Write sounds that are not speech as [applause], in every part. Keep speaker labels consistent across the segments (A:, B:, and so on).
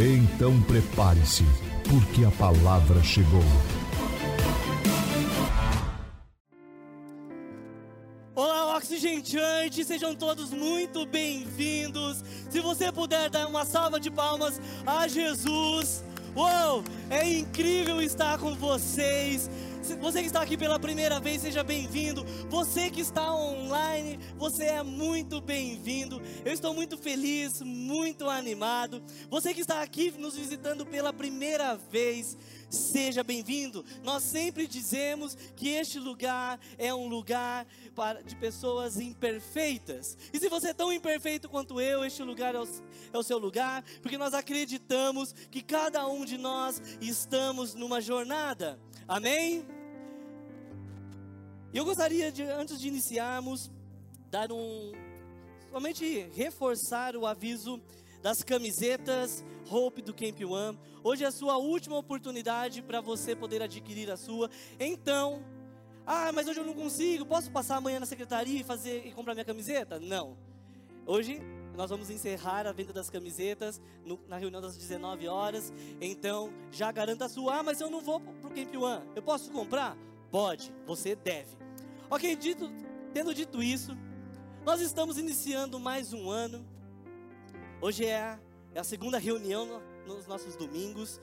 A: Então prepare-se, porque a palavra chegou.
B: Olá, Church, sejam todos muito bem-vindos. Se você puder dar uma salva de palmas a Jesus. Uou, é incrível estar com vocês. Você que está aqui pela primeira vez, seja bem-vindo. Você que está online, você é muito bem-vindo. Eu estou muito feliz, muito animado. Você que está aqui nos visitando pela primeira vez, seja bem-vindo. Nós sempre dizemos que este lugar é um lugar para, de pessoas imperfeitas. E se você é tão imperfeito quanto eu, este lugar é o, é o seu lugar, porque nós acreditamos que cada um de nós estamos numa jornada. Amém? E eu gostaria de, antes de iniciarmos, dar um. somente reforçar o aviso das camisetas Hope do Camp One. Hoje é a sua última oportunidade para você poder adquirir a sua. Então, ah, mas hoje eu não consigo. Posso passar amanhã na secretaria e fazer e comprar minha camiseta? Não. Hoje nós vamos encerrar a venda das camisetas no, na reunião das 19 horas. Então, já garanta a sua. Ah, mas eu não vou para o Camp One. Eu posso comprar? Pode, você deve. Ok, dito, tendo dito isso, nós estamos iniciando mais um ano. Hoje é a, é a segunda reunião no, nos nossos domingos.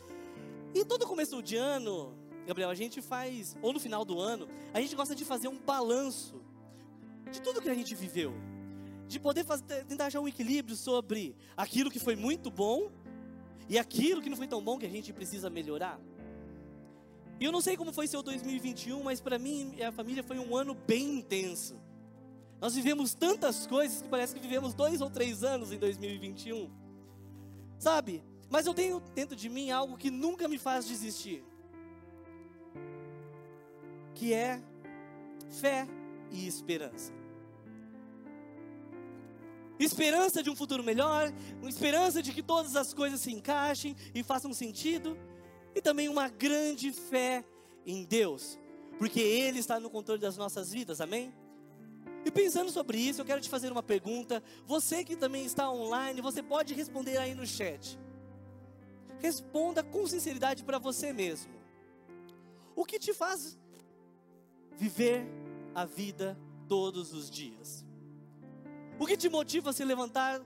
B: E todo começo de ano, Gabriel, a gente faz, ou no final do ano, a gente gosta de fazer um balanço de tudo que a gente viveu. De poder fazer, tentar achar um equilíbrio sobre aquilo que foi muito bom e aquilo que não foi tão bom que a gente precisa melhorar. E eu não sei como foi seu 2021, mas para mim e a família foi um ano bem intenso. Nós vivemos tantas coisas que parece que vivemos dois ou três anos em 2021. Sabe? Mas eu tenho dentro de mim algo que nunca me faz desistir. Que é fé e esperança. Esperança de um futuro melhor, esperança de que todas as coisas se encaixem e façam sentido e também uma grande fé em Deus, porque Ele está no controle das nossas vidas, amém? E pensando sobre isso, eu quero te fazer uma pergunta. Você que também está online, você pode responder aí no chat. Responda com sinceridade para você mesmo. O que te faz viver a vida todos os dias? O que te motiva a se levantar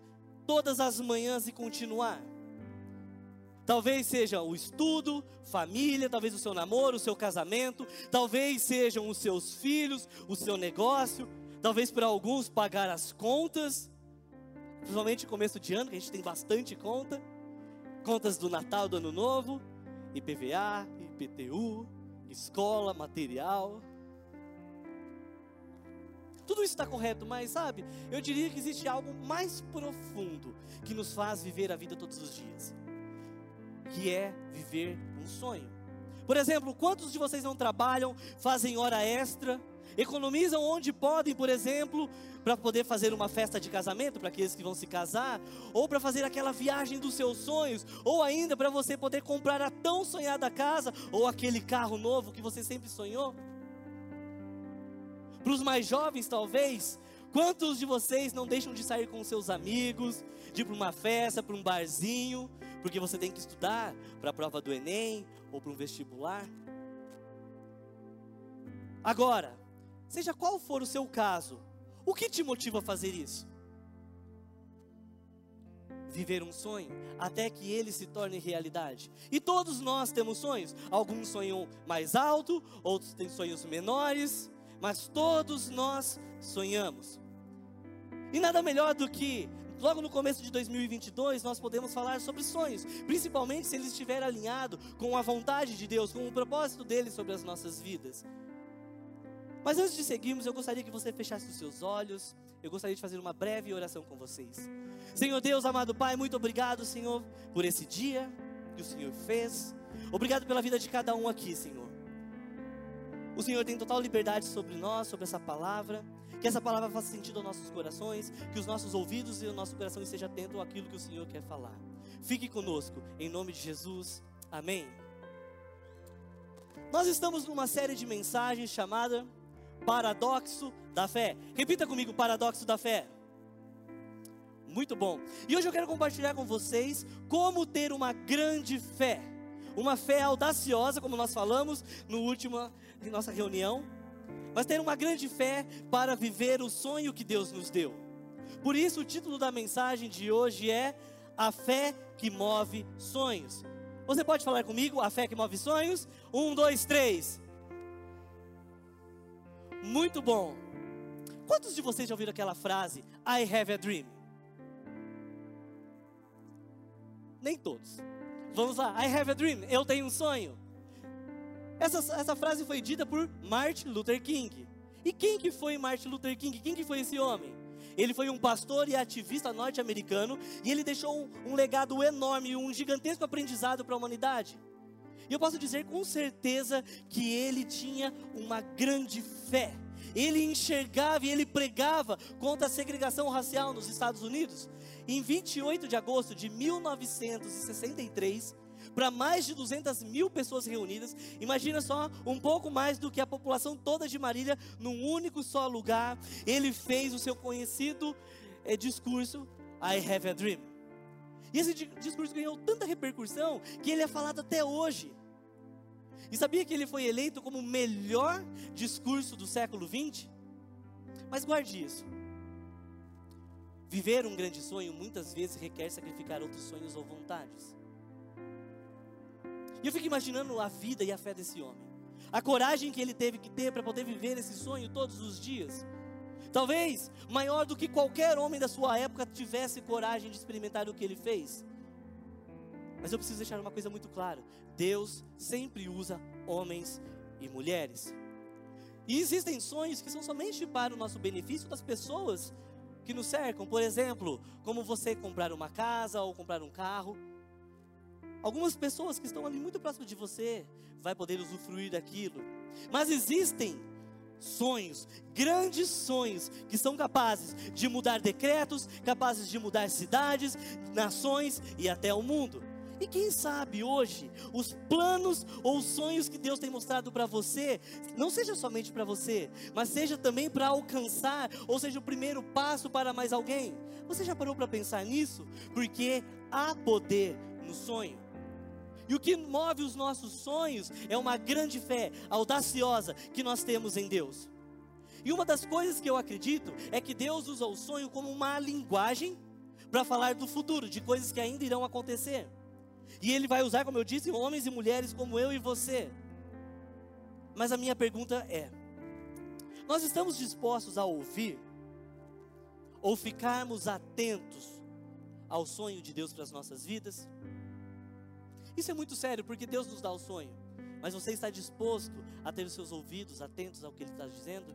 B: todas as manhãs e continuar? Talvez seja o estudo, família, talvez o seu namoro, o seu casamento, talvez sejam os seus filhos, o seu negócio, talvez para alguns pagar as contas, principalmente começo de ano, que a gente tem bastante conta, contas do Natal, do Ano Novo, IPVA, IPTU, escola, material. Tudo isso está correto, mas sabe, eu diria que existe algo mais profundo que nos faz viver a vida todos os dias que é viver um sonho. Por exemplo, quantos de vocês não trabalham, fazem hora extra, economizam onde podem, por exemplo, para poder fazer uma festa de casamento para aqueles que vão se casar, ou para fazer aquela viagem dos seus sonhos, ou ainda para você poder comprar a tão sonhada casa ou aquele carro novo que você sempre sonhou? Para os mais jovens, talvez, Quantos de vocês não deixam de sair com seus amigos, de ir para uma festa, para um barzinho, porque você tem que estudar para a prova do Enem ou para um vestibular? Agora, seja qual for o seu caso, o que te motiva a fazer isso? Viver um sonho até que ele se torne realidade. E todos nós temos sonhos. Alguns sonham mais alto, outros têm sonhos menores mas todos nós sonhamos. E nada melhor do que, logo no começo de 2022, nós podemos falar sobre sonhos, principalmente se eles estiverem alinhados com a vontade de Deus, com o propósito dele sobre as nossas vidas. Mas antes de seguirmos, eu gostaria que você fechasse os seus olhos. Eu gostaria de fazer uma breve oração com vocês. Senhor Deus, amado Pai, muito obrigado, Senhor, por esse dia. que o Senhor fez. Obrigado pela vida de cada um aqui, Senhor. O Senhor tem total liberdade sobre nós, sobre essa palavra. Que essa palavra faça sentido aos nossos corações, que os nossos ouvidos e o nosso coração estejam atentos àquilo que o Senhor quer falar. Fique conosco, em nome de Jesus. Amém. Nós estamos numa série de mensagens chamada Paradoxo da Fé. Repita comigo: Paradoxo da Fé. Muito bom. E hoje eu quero compartilhar com vocês como ter uma grande fé. Uma fé audaciosa, como nós falamos no último em nossa reunião, mas ter uma grande fé para viver o sonho que Deus nos deu. Por isso o título da mensagem de hoje é A fé que move sonhos. Você pode falar comigo, a fé que move sonhos? Um, dois, três. Muito bom. Quantos de vocês já ouviram aquela frase, I have a dream? Nem todos. Vamos lá, I have a dream, eu tenho um sonho. Essa, essa frase foi dita por Martin Luther King. E quem que foi Martin Luther King? Quem que foi esse homem? Ele foi um pastor e ativista norte-americano e ele deixou um, legado enorme, um gigantesco aprendizado para a humanidade. E eu posso dizer com certeza que ele tinha uma grande fé. Ele enxergava e ele pregava contra a segregação racial nos Estados Unidos. Em 28 de agosto de 1963, para mais de 200 mil pessoas reunidas. Imagina só, um pouco mais do que a população toda de Marília, num único só lugar. Ele fez o seu conhecido é, discurso, I have a dream. E esse discurso ganhou tanta repercussão que ele é falado até hoje. E sabia que ele foi eleito como o melhor discurso do século 20? Mas guarde isso. Viver um grande sonho muitas vezes requer sacrificar outros sonhos ou vontades. E eu fico imaginando a vida e a fé desse homem. A coragem que ele teve que ter para poder viver esse sonho todos os dias. Talvez maior do que qualquer homem da sua época tivesse coragem de experimentar o que ele fez. Mas eu preciso deixar uma coisa muito clara: Deus sempre usa homens e mulheres. E existem sonhos que são somente para o nosso benefício das pessoas que nos cercam. Por exemplo, como você comprar uma casa ou comprar um carro. Algumas pessoas que estão ali muito próximo de você vai poder usufruir daquilo. Mas existem sonhos, grandes sonhos que são capazes de mudar decretos, capazes de mudar cidades, nações e até o mundo. E quem sabe hoje os planos ou os sonhos que Deus tem mostrado para você, não seja somente para você, mas seja também para alcançar, ou seja, o primeiro passo para mais alguém. Você já parou para pensar nisso? Porque há poder no sonho. E o que move os nossos sonhos é uma grande fé audaciosa que nós temos em Deus. E uma das coisas que eu acredito é que Deus usa o sonho como uma linguagem para falar do futuro, de coisas que ainda irão acontecer. E Ele vai usar, como eu disse, homens e mulheres como eu e você. Mas a minha pergunta é: nós estamos dispostos a ouvir ou ficarmos atentos ao sonho de Deus para as nossas vidas? Isso é muito sério, porque Deus nos dá o sonho. Mas você está disposto a ter os seus ouvidos atentos ao que Ele está dizendo?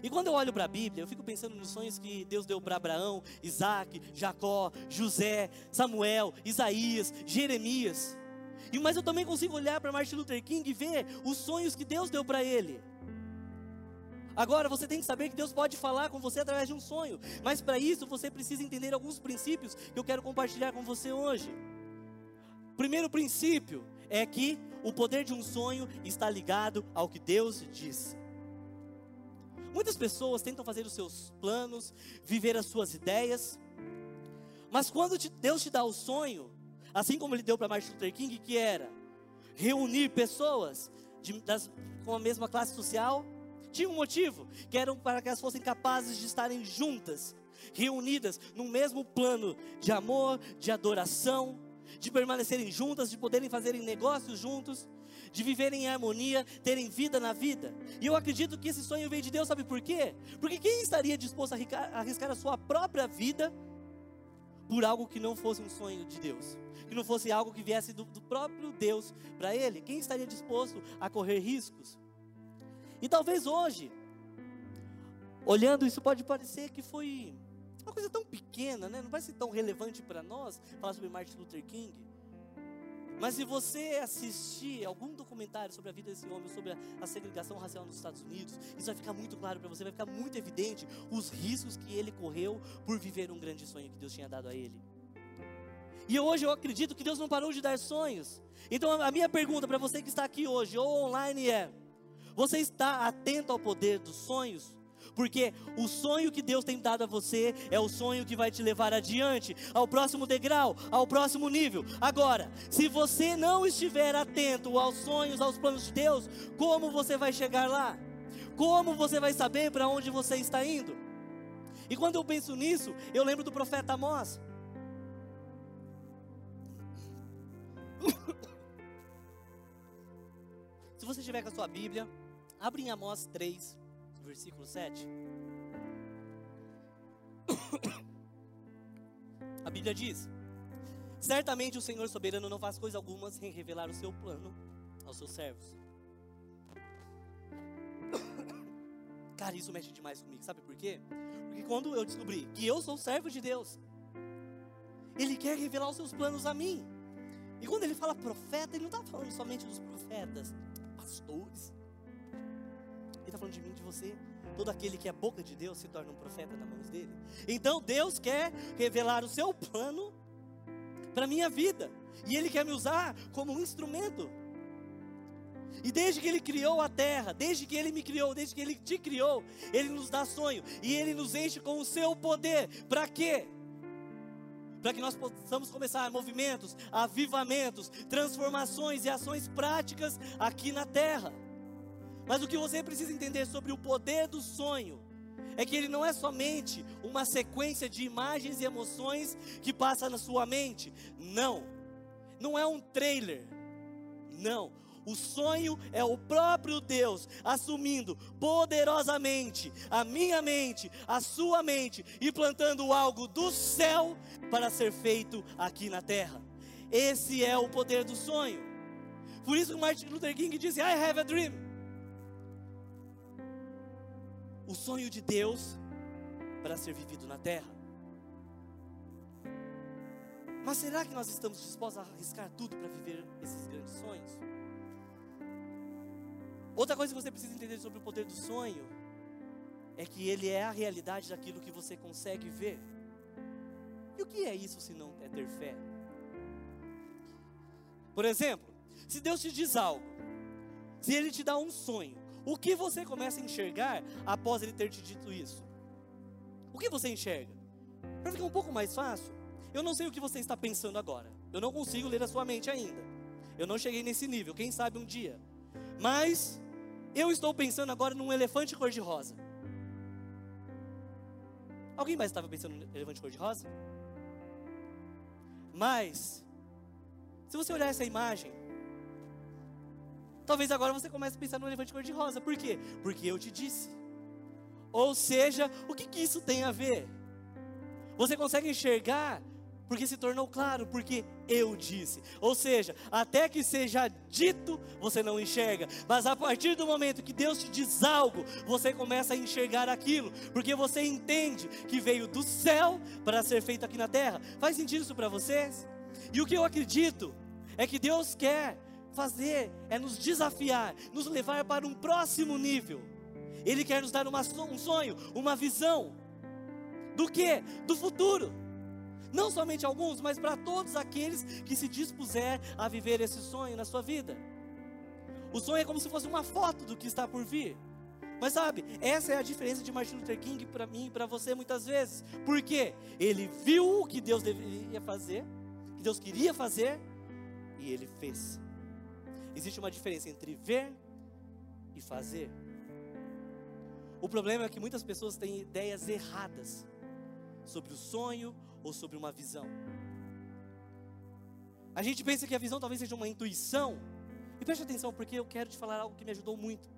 B: E quando eu olho para a Bíblia, eu fico pensando nos sonhos que Deus deu para Abraão, Isaac, Jacó, José, Samuel, Isaías, Jeremias. E mas eu também consigo olhar para Martin Luther King e ver os sonhos que Deus deu para ele. Agora você tem que saber que Deus pode falar com você através de um sonho, mas para isso você precisa entender alguns princípios que eu quero compartilhar com você hoje. Primeiro princípio é que o poder de um sonho está ligado ao que Deus disse. Muitas pessoas tentam fazer os seus planos, viver as suas ideias, mas quando Deus te dá o sonho, assim como Ele deu para Martin Luther King, que era reunir pessoas de, das, com a mesma classe social, tinha um motivo, que era para que elas fossem capazes de estarem juntas, reunidas no mesmo plano de amor, de adoração, de permanecerem juntas, de poderem fazerem negócios juntos, de viverem em harmonia, terem vida na vida. E eu acredito que esse sonho veio de Deus, sabe por quê? Porque quem estaria disposto a arriscar a sua própria vida por algo que não fosse um sonho de Deus? Que não fosse algo que viesse do, do próprio Deus para ele? Quem estaria disposto a correr riscos? E talvez hoje, olhando isso, pode parecer que foi uma coisa tão pequena, né? Não vai ser tão relevante para nós falar sobre Martin Luther King. Mas se você assistir algum documentário sobre a vida desse homem, sobre a, a segregação racial nos Estados Unidos, isso vai ficar muito claro para você, vai ficar muito evidente os riscos que ele correu por viver um grande sonho que Deus tinha dado a ele. E hoje eu acredito que Deus não parou de dar sonhos. Então a minha pergunta para você que está aqui hoje ou online é: você está atento ao poder dos sonhos? Porque o sonho que Deus tem dado a você é o sonho que vai te levar adiante, ao próximo degrau, ao próximo nível. Agora, se você não estiver atento aos sonhos, aos planos de Deus, como você vai chegar lá? Como você vai saber para onde você está indo? E quando eu penso nisso, eu lembro do profeta Amós. [coughs] Se você estiver com a sua Bíblia, abre em Amós 3, versículo 7. [coughs] A Bíblia diz: Certamente o Senhor soberano não faz coisa alguma sem revelar o seu plano aos seus servos. [coughs] Cara, isso mexe demais comigo, sabe por quê? Porque quando eu descobri que eu sou servo de Deus, Ele quer revelar os seus planos a mim. E quando ele fala profeta, ele não está falando somente dos profetas, pastores, está falando de mim, de você. Todo aquele que é boca de Deus se torna um profeta nas mãos dele. Então Deus quer revelar o seu plano para a minha vida. E Ele quer me usar como um instrumento. E desde que Ele criou a terra, desde que Ele me criou, desde que Ele te criou, Ele nos dá sonho e Ele nos enche com o seu poder. Para quê? Para que nós possamos começar movimentos, avivamentos, transformações e ações práticas aqui na terra. Mas o que você precisa entender sobre o poder do sonho é que ele não é somente uma sequência de imagens e emoções que passa na sua mente. Não. Não é um trailer. Não. O sonho é o próprio Deus assumindo poderosamente a minha mente, a sua mente e plantando algo do céu para ser feito aqui na terra. Esse é o poder do sonho. Por isso que Martin Luther King disse: I have a dream o sonho de Deus para ser vivido na terra. Mas será que nós estamos dispostos a arriscar tudo para viver esses grandes sonhos? Outra coisa que você precisa entender sobre o poder do sonho é que ele é a realidade daquilo que você consegue ver. E o que é isso se não é ter fé? Por exemplo, se Deus te diz algo, se Ele te dá um sonho, o que você começa a enxergar após ele ter te dito isso? O que você enxerga? Para ficar um pouco mais fácil, eu não sei o que você está pensando agora. Eu não consigo ler a sua mente ainda. Eu não cheguei nesse nível, quem sabe um dia. Mas eu estou pensando agora num elefante cor-de-rosa. Alguém mais estava pensando no elefante cor-de-rosa? Mas, se você olhar essa imagem, Talvez agora você comece a pensar no elefante cor-de-rosa. Por quê? Porque eu te disse. Ou seja, o que, que isso tem a ver? Você consegue enxergar porque se tornou claro, porque eu disse. Ou seja, até que seja dito, você não enxerga, mas a partir do momento que Deus te diz algo, você começa a enxergar aquilo, porque você entende que veio do céu para ser feito aqui na terra. Faz sentido isso para vocês? E o que eu acredito é que Deus quer fazer é nos desafiar, nos levar para um próximo nível. Ele quer nos dar uma, um sonho, uma visão. Do que? Do futuro. Não somente alguns, mas para todos aqueles que se dispuser a viver esse sonho na sua vida. O sonho é como se fosse uma foto do que está por vir. Mas sabe, essa é a diferença de Martin Luther King para mim e para você muitas vezes. Porque ele viu o que Deus deveria fazer, que Deus queria fazer, e ele fez. Existe uma diferença entre ver e fazer. O problema é que muitas pessoas têm ideias erradas sobre o sonho ou sobre uma visão. A gente pensa que a visão talvez seja uma intuição. E preste atenção, porque eu quero te falar algo que me ajudou muito.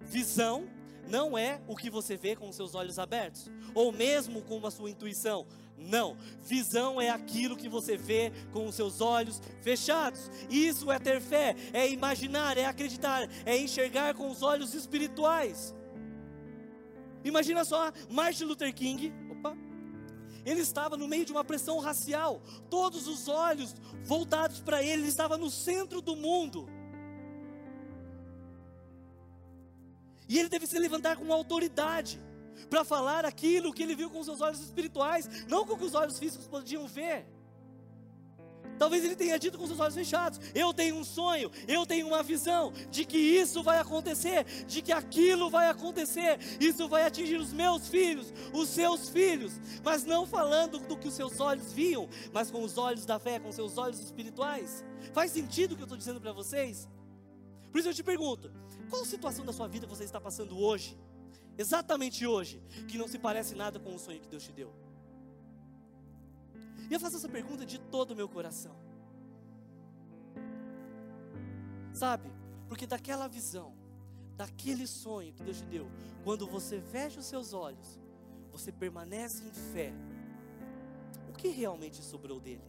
B: Visão não é o que você vê com os seus olhos abertos, ou mesmo com a sua intuição. Não, visão é aquilo que você vê com os seus olhos fechados. Isso é ter fé, é imaginar, é acreditar, é enxergar com os olhos espirituais. Imagina só Martin Luther King, opa, Ele estava no meio de uma pressão racial, todos os olhos voltados para ele, ele estava no centro do mundo. E ele teve que se levantar com autoridade para falar aquilo que ele viu com seus olhos espirituais, não com o que os olhos físicos podiam ver. Talvez ele tenha dito com seus olhos fechados: Eu tenho um sonho, eu tenho uma visão de que isso vai acontecer, de que aquilo vai acontecer, isso vai atingir os meus filhos, os seus filhos, mas não falando do que os seus olhos viam, mas com os olhos da fé, com seus olhos espirituais. Faz sentido o que eu estou dizendo para vocês? Por isso eu te pergunto: qual situação da sua vida você está passando hoje, exatamente hoje, que não se parece nada com o sonho que Deus te deu? E eu faço essa pergunta de todo o meu coração. Sabe? Porque daquela visão, daquele sonho que Deus te deu, quando você fecha os seus olhos, você permanece em fé. O que realmente sobrou dele?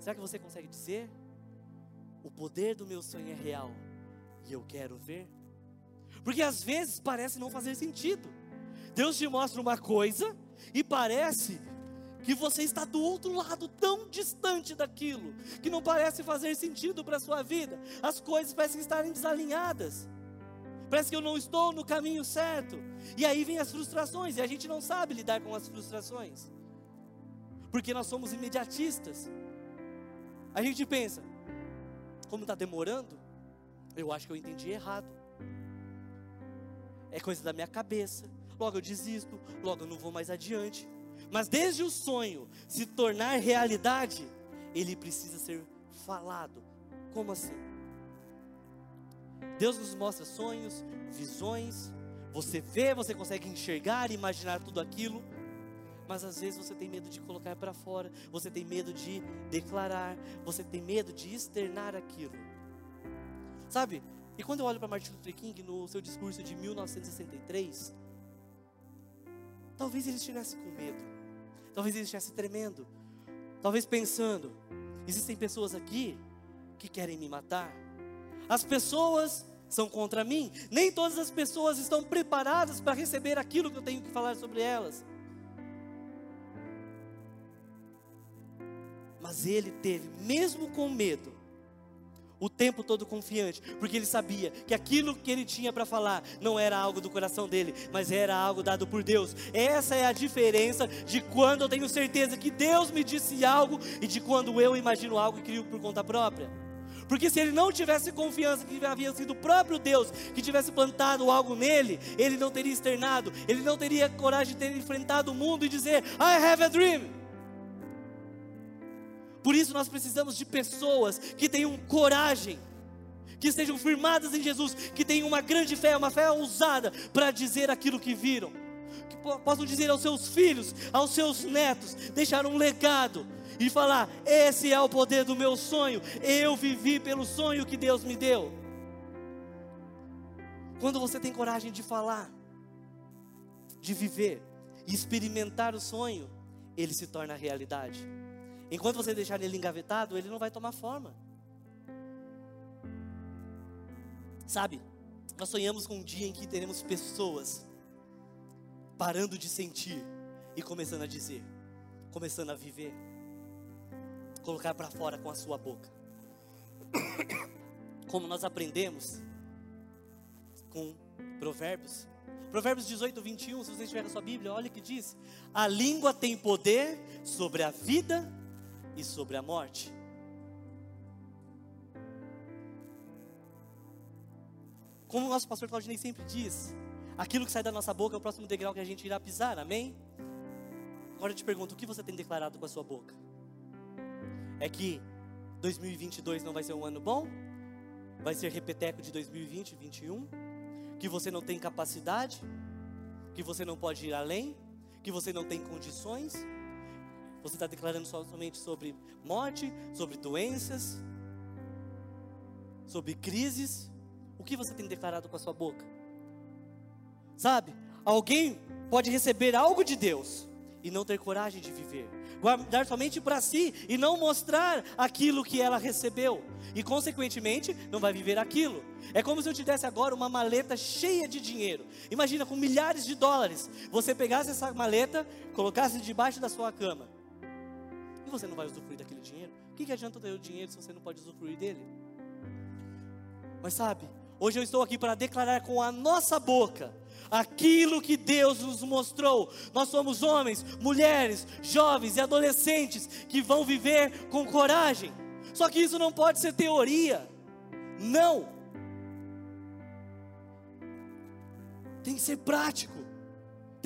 B: Será que você consegue dizer? O poder do meu sonho é real e eu quero ver? Porque às vezes parece não fazer sentido. Deus te mostra uma coisa e parece que você está do outro lado, tão distante daquilo, que não parece fazer sentido para a sua vida, as coisas parecem estarem desalinhadas, parece que eu não estou no caminho certo, e aí vem as frustrações, e a gente não sabe lidar com as frustrações, porque nós somos imediatistas, a gente pensa, como está demorando, eu acho que eu entendi errado, é coisa da minha cabeça, logo eu desisto, logo eu não vou mais adiante. Mas desde o sonho se tornar realidade, ele precisa ser falado. Como assim? Deus nos mostra sonhos, visões, você vê, você consegue enxergar, imaginar tudo aquilo, mas às vezes você tem medo de colocar para fora, você tem medo de declarar, você tem medo de externar aquilo. Sabe? E quando eu olho para Martin Luther King no seu discurso de 1963, talvez ele estivesse com medo. Talvez ele estivesse tremendo. Talvez pensando: existem pessoas aqui que querem me matar. As pessoas são contra mim. Nem todas as pessoas estão preparadas para receber aquilo que eu tenho que falar sobre elas. Mas ele teve, mesmo com medo, o tempo todo confiante, porque ele sabia que aquilo que ele tinha para falar não era algo do coração dele, mas era algo dado por Deus. Essa é a diferença de quando eu tenho certeza que Deus me disse algo e de quando eu imagino algo e crio por conta própria. Porque se ele não tivesse confiança que havia sido o próprio Deus que tivesse plantado algo nele, ele não teria externado, ele não teria coragem de ter enfrentado o mundo e dizer: I have a dream. Por isso nós precisamos de pessoas que tenham coragem, que estejam firmadas em Jesus, que tenham uma grande fé, uma fé ousada para dizer aquilo que viram, que possam dizer aos seus filhos, aos seus netos, deixar um legado e falar: esse é o poder do meu sonho, eu vivi pelo sonho que Deus me deu. Quando você tem coragem de falar, de viver e experimentar o sonho, ele se torna realidade. Enquanto você deixar ele engavetado, ele não vai tomar forma. Sabe, nós sonhamos com um dia em que teremos pessoas parando de sentir e começando a dizer, começando a viver, colocar para fora com a sua boca. [coughs] Como nós aprendemos com Provérbios. Provérbios 18, 21, se você estiver na sua Bíblia, olha o que diz: A língua tem poder sobre a vida e sobre a morte. Como o nosso pastor Claudinei sempre diz, aquilo que sai da nossa boca é o próximo degrau que a gente irá pisar, amém? Agora eu te pergunto, o que você tem declarado com a sua boca? É que 2022 não vai ser um ano bom? Vai ser repeteco de 2020 e 2021? Que você não tem capacidade? Que você não pode ir além? Que você não tem condições? Você está declarando somente sobre morte, sobre doenças, sobre crises. O que você tem declarado com a sua boca? Sabe, alguém pode receber algo de Deus e não ter coragem de viver, guardar somente para si e não mostrar aquilo que ela recebeu, e consequentemente não vai viver aquilo. É como se eu te desse agora uma maleta cheia de dinheiro. Imagina com milhares de dólares, você pegasse essa maleta, colocasse debaixo da sua cama, e você não vai usufruir daquele dinheiro. O que, que adianta ter o dinheiro se você não pode usufruir dele? Mas sabe, hoje eu estou aqui para declarar com a nossa boca aquilo que Deus nos mostrou. Nós somos homens, mulheres, jovens e adolescentes que vão viver com coragem. Só que isso não pode ser teoria. Não. Tem que ser prático.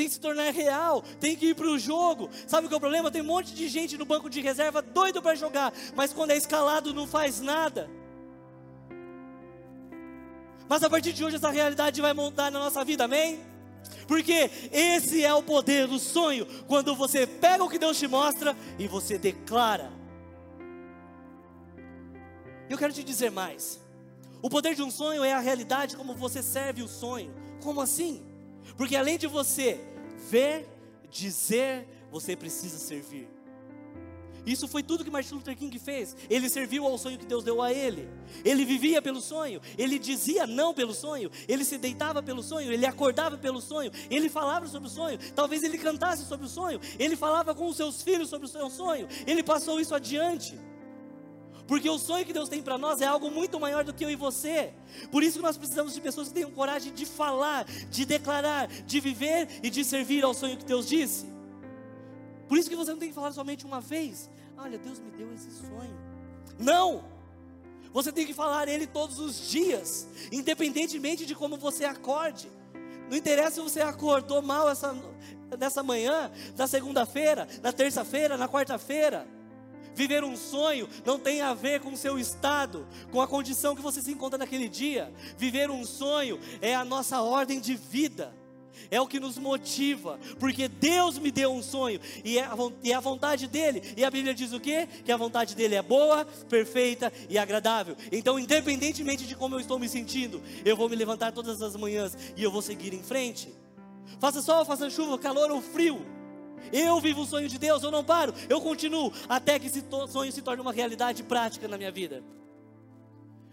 B: Tem que se tornar real, tem que ir para o jogo. Sabe que é o problema? Tem um monte de gente no banco de reserva doido para jogar, mas quando é escalado não faz nada. Mas a partir de hoje essa realidade vai montar na nossa vida, amém? Porque esse é o poder do sonho, quando você pega o que Deus te mostra e você declara. Eu quero te dizer mais. O poder de um sonho é a realidade como você serve o sonho. Como assim? Porque além de você ver, dizer, você precisa servir. Isso foi tudo que Martin Luther King fez. Ele serviu ao sonho que Deus deu a ele. Ele vivia pelo sonho. Ele dizia não pelo sonho. Ele se deitava pelo sonho. Ele acordava pelo sonho. Ele falava sobre o sonho. Talvez ele cantasse sobre o sonho. Ele falava com os seus filhos sobre o seu sonho. Ele passou isso adiante. Porque o sonho que Deus tem para nós é algo muito maior do que eu e você. Por isso que nós precisamos de pessoas que tenham coragem de falar, de declarar, de viver e de servir ao sonho que Deus disse. Por isso que você não tem que falar somente uma vez. Olha, Deus me deu esse sonho. Não! Você tem que falar ele todos os dias, independentemente de como você acorde. Não interessa se você acordou mal essa, nessa manhã, na segunda-feira, na terça-feira, na quarta-feira. Viver um sonho não tem a ver com o seu estado, com a condição que você se encontra naquele dia. Viver um sonho é a nossa ordem de vida é o que nos motiva, porque Deus me deu um sonho e é, a, e é a vontade dele. E a Bíblia diz o quê? Que a vontade dele é boa, perfeita e agradável. Então, independentemente de como eu estou me sentindo, eu vou me levantar todas as manhãs e eu vou seguir em frente. Faça sol, faça chuva, calor ou frio. Eu vivo o sonho de Deus, eu não paro, eu continuo até que esse sonho se torne uma realidade prática na minha vida.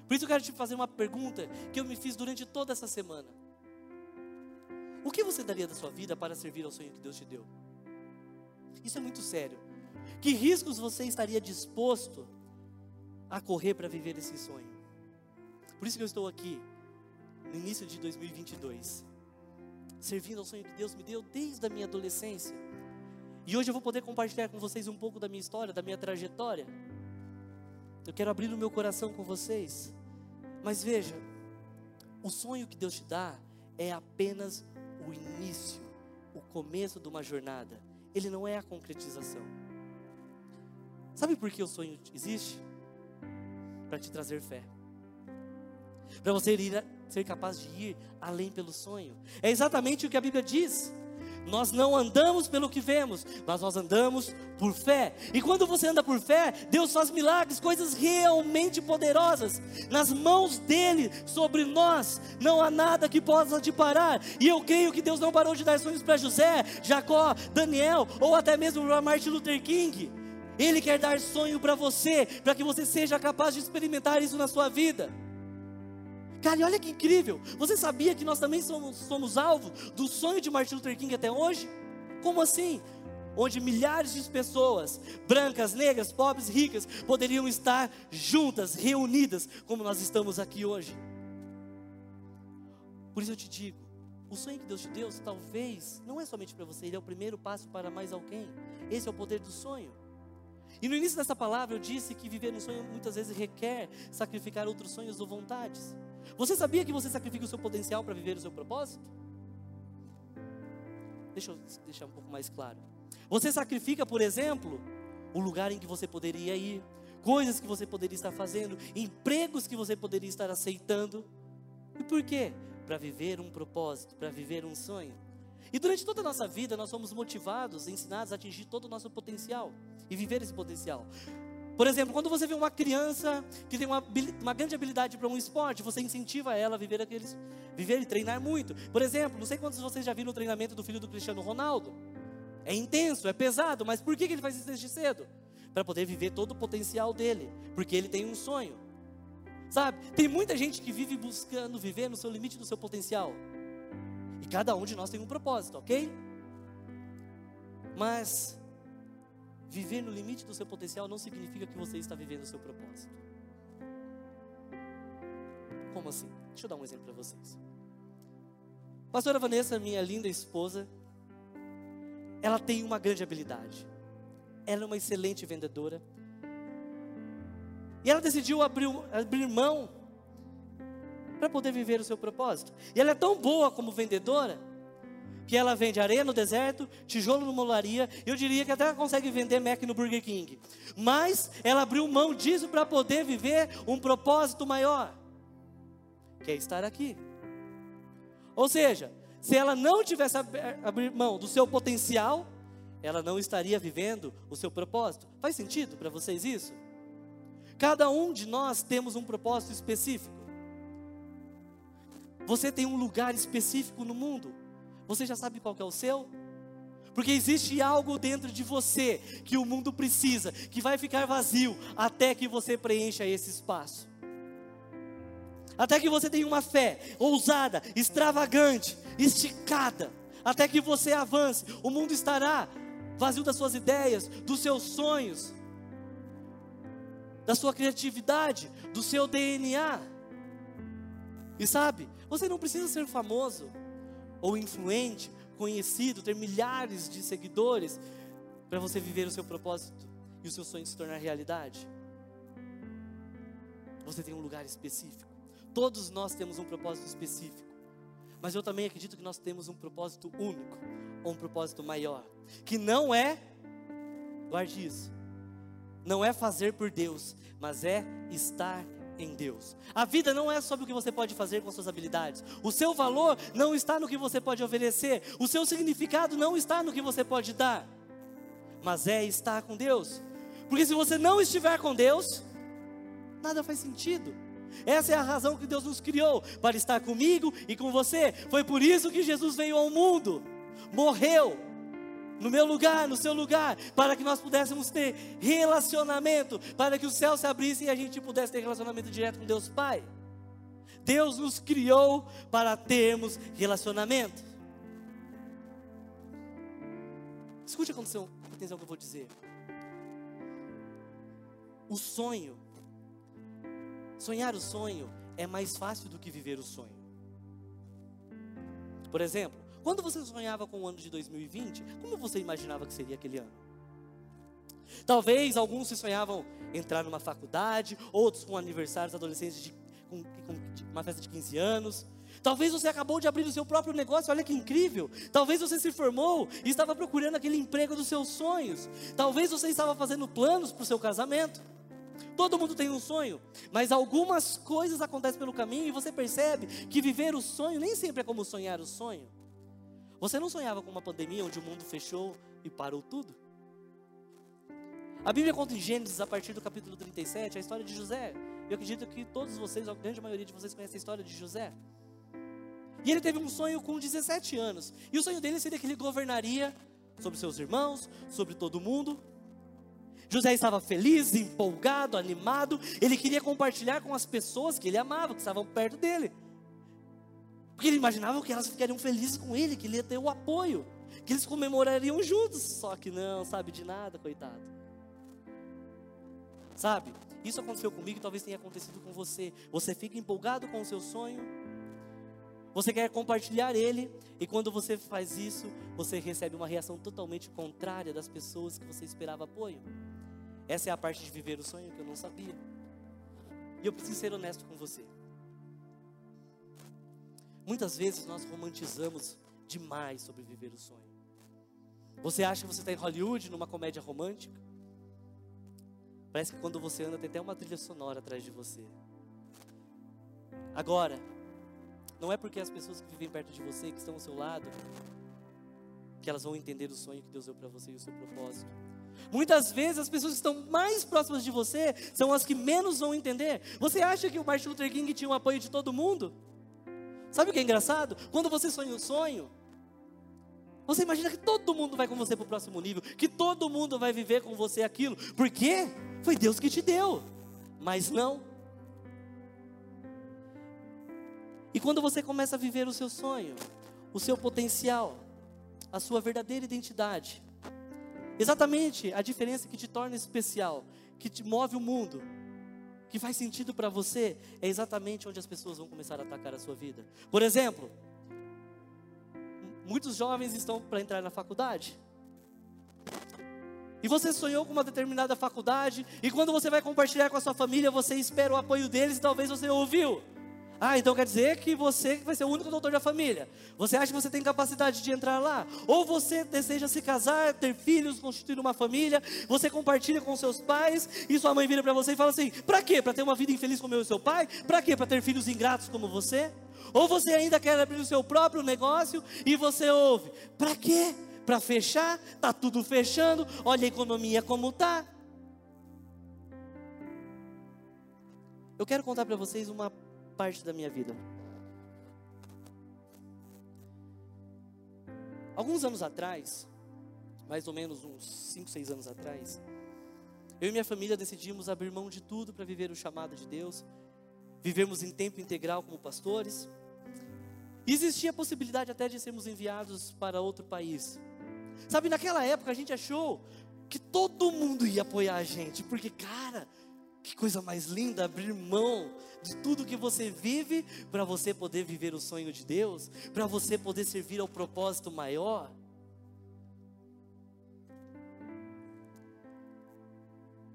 B: Por isso eu quero te fazer uma pergunta que eu me fiz durante toda essa semana. O que você daria da sua vida para servir ao sonho que Deus te deu? Isso é muito sério. Que riscos você estaria disposto a correr para viver esse sonho? Por isso que eu estou aqui, no início de 2022, servindo ao sonho que Deus me deu desde a minha adolescência. E hoje eu vou poder compartilhar com vocês um pouco da minha história, da minha trajetória. Eu quero abrir o meu coração com vocês. Mas veja, o sonho que Deus te dá é apenas o início, o começo de uma jornada. Ele não é a concretização. Sabe por que o sonho existe? Para te trazer fé. Para você ir, ser capaz de ir além pelo sonho. É exatamente o que a Bíblia diz. Nós não andamos pelo que vemos, mas nós andamos por fé. E quando você anda por fé, Deus faz milagres, coisas realmente poderosas nas mãos dele sobre nós. Não há nada que possa te parar. E eu creio que Deus não parou de dar sonhos para José, Jacó, Daniel ou até mesmo para Martin Luther King. Ele quer dar sonho para você, para que você seja capaz de experimentar isso na sua vida. Cara, e olha que incrível. Você sabia que nós também somos, somos alvo do sonho de Martin Luther King até hoje? Como assim? Onde milhares de pessoas, brancas, negras, pobres, ricas, poderiam estar juntas, reunidas, como nós estamos aqui hoje. Por isso eu te digo, o sonho que Deus te deu, talvez, não é somente para você, ele é o primeiro passo para mais alguém. Esse é o poder do sonho. E no início dessa palavra eu disse que viver um sonho muitas vezes requer sacrificar outros sonhos ou vontades. Você sabia que você sacrifica o seu potencial para viver o seu propósito? Deixa eu deixar um pouco mais claro. Você sacrifica, por exemplo, o lugar em que você poderia ir, coisas que você poderia estar fazendo, empregos que você poderia estar aceitando. E por quê? Para viver um propósito, para viver um sonho. E durante toda a nossa vida, nós somos motivados, ensinados a atingir todo o nosso potencial e viver esse potencial. Por exemplo, quando você vê uma criança que tem uma, uma grande habilidade para um esporte, você incentiva ela a viver aqueles, viver e treinar muito. Por exemplo, não sei quantos de vocês já viram o treinamento do filho do Cristiano Ronaldo. É intenso, é pesado, mas por que ele faz isso desde cedo? Para poder viver todo o potencial dele, porque ele tem um sonho. Sabe? Tem muita gente que vive buscando viver no seu limite do seu potencial. E cada um de nós tem um propósito, ok? Mas viver no limite do seu potencial não significa que você está vivendo o seu propósito. Como assim? Deixa eu dar um exemplo para vocês. Pastora Vanessa, minha linda esposa, ela tem uma grande habilidade. Ela é uma excelente vendedora. E ela decidiu abrir, abrir mão para poder viver o seu propósito. E ela é tão boa como vendedora que ela vende areia no deserto, tijolo no molaria, eu diria que até ela consegue vender Mac no Burger King. Mas ela abriu mão disso para poder viver um propósito maior, que é estar aqui. Ou seja, se ela não tivesse abrir mão do seu potencial, ela não estaria vivendo o seu propósito. Faz sentido para vocês isso? Cada um de nós temos um propósito específico. Você tem um lugar específico no mundo. Você já sabe qual é o seu? Porque existe algo dentro de você que o mundo precisa, que vai ficar vazio até que você preencha esse espaço. Até que você tenha uma fé ousada, extravagante, esticada, até que você avance, o mundo estará vazio das suas ideias, dos seus sonhos, da sua criatividade, do seu DNA. E sabe, você não precisa ser famoso ou influente, conhecido, ter milhares de seguidores para você viver o seu propósito e o seu sonho se tornar realidade. Você tem um lugar específico. Todos nós temos um propósito específico. Mas eu também acredito que nós temos um propósito único, ou um propósito maior, que não é, guarde isso, não é fazer por Deus, mas é estar em Deus. A vida não é sobre o que você pode fazer com suas habilidades. O seu valor não está no que você pode oferecer. O seu significado não está no que você pode dar. Mas é estar com Deus. Porque se você não estiver com Deus, nada faz sentido. Essa é a razão que Deus nos criou para estar comigo e com você. Foi por isso que Jesus veio ao mundo, morreu no meu lugar, no seu lugar, para que nós pudéssemos ter relacionamento, para que o céu se abrisse e a gente pudesse ter relacionamento direto com Deus Pai. Deus nos criou para termos relacionamento. Escute a atenção, atenção que eu vou dizer. O sonho, sonhar o sonho é mais fácil do que viver o sonho. Por exemplo, quando você sonhava com o ano de 2020, como você imaginava que seria aquele ano? Talvez alguns se sonhavam entrar numa faculdade, outros com aniversários adolescentes de, com, com uma festa de 15 anos. Talvez você acabou de abrir o seu próprio negócio, olha que incrível. Talvez você se formou e estava procurando aquele emprego dos seus sonhos. Talvez você estava fazendo planos para o seu casamento. Todo mundo tem um sonho, mas algumas coisas acontecem pelo caminho e você percebe que viver o sonho nem sempre é como sonhar o sonho. Você não sonhava com uma pandemia onde o mundo fechou e parou tudo? A Bíblia conta em Gênesis, a partir do capítulo 37, a história de José. Eu acredito que todos vocês, a grande maioria de vocês, conhecem a história de José. E ele teve um sonho com 17 anos. E o sonho dele seria que ele governaria sobre seus irmãos, sobre todo mundo. José estava feliz, empolgado, animado. Ele queria compartilhar com as pessoas que ele amava, que estavam perto dele. Porque ele imaginava que elas ficariam felizes com ele, que ele ia ter o apoio, que eles comemorariam juntos. Só que não, sabe de nada, coitado. Sabe? Isso aconteceu comigo e talvez tenha acontecido com você. Você fica empolgado com o seu sonho, você quer compartilhar ele, e quando você faz isso, você recebe uma reação totalmente contrária das pessoas que você esperava apoio. Essa é a parte de viver o sonho que eu não sabia. E eu preciso ser honesto com você. Muitas vezes nós romantizamos demais sobre viver o sonho. Você acha que você está em Hollywood, numa comédia romântica? Parece que quando você anda tem até uma trilha sonora atrás de você. Agora, não é porque as pessoas que vivem perto de você, que estão ao seu lado, que elas vão entender o sonho que Deus deu para você e o seu propósito. Muitas vezes as pessoas que estão mais próximas de você são as que menos vão entender. Você acha que o Martin Luther King tinha o apoio de todo mundo? Sabe o que é engraçado? Quando você sonha um sonho, Você imagina que todo mundo vai com você para o próximo nível, que todo mundo vai viver com você aquilo, porque foi Deus que te deu, mas não. E quando você começa a viver o seu sonho, o seu potencial, a sua verdadeira identidade, exatamente a diferença que te torna especial, que te move o mundo, que faz sentido para você, é exatamente onde as pessoas vão começar a atacar a sua vida. Por exemplo, muitos jovens estão para entrar na faculdade. E você sonhou com uma determinada faculdade, e quando você vai compartilhar com a sua família, você espera o apoio deles, e talvez você ouviu. Ah, então quer dizer que você vai ser o único doutor da família. Você acha que você tem capacidade de entrar lá? Ou você deseja se casar, ter filhos, constituir uma família? Você compartilha com seus pais e sua mãe vira para você e fala assim: "Para quê? Para ter uma vida infeliz como eu e seu pai? Para quê? Para ter filhos ingratos como você?" Ou você ainda quer abrir o seu próprio negócio e você ouve: "Para quê? Para fechar? Tá tudo fechando. Olha a economia como tá." Eu quero contar para vocês uma parte da minha vida. Alguns anos atrás, mais ou menos uns 5, 6 anos atrás, eu e minha família decidimos abrir mão de tudo para viver o chamado de Deus, vivermos em tempo integral como pastores. Existia a possibilidade até de sermos enviados para outro país. Sabe, naquela época a gente achou que todo mundo ia apoiar a gente, porque, cara, que coisa mais linda abrir mão de tudo que você vive para você poder viver o sonho de Deus, para você poder servir ao propósito maior.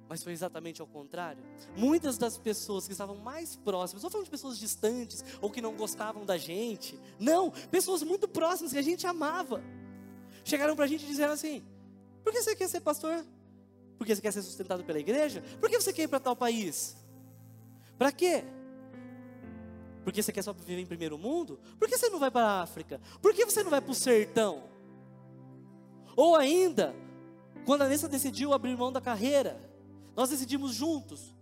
B: Mas foi exatamente ao contrário. Muitas das pessoas que estavam mais próximas, ou falando de pessoas distantes, ou que não gostavam da gente, não, pessoas muito próximas que a gente amava, chegaram para a gente e disseram assim: por que você quer ser pastor? Porque você quer ser sustentado pela igreja? Por que você quer ir para tal país? Para quê? Porque você quer só viver em primeiro mundo? Por que você não vai para a África? Por que você não vai para o sertão? Ou ainda, quando a Nessa decidiu abrir mão da carreira, nós decidimos juntos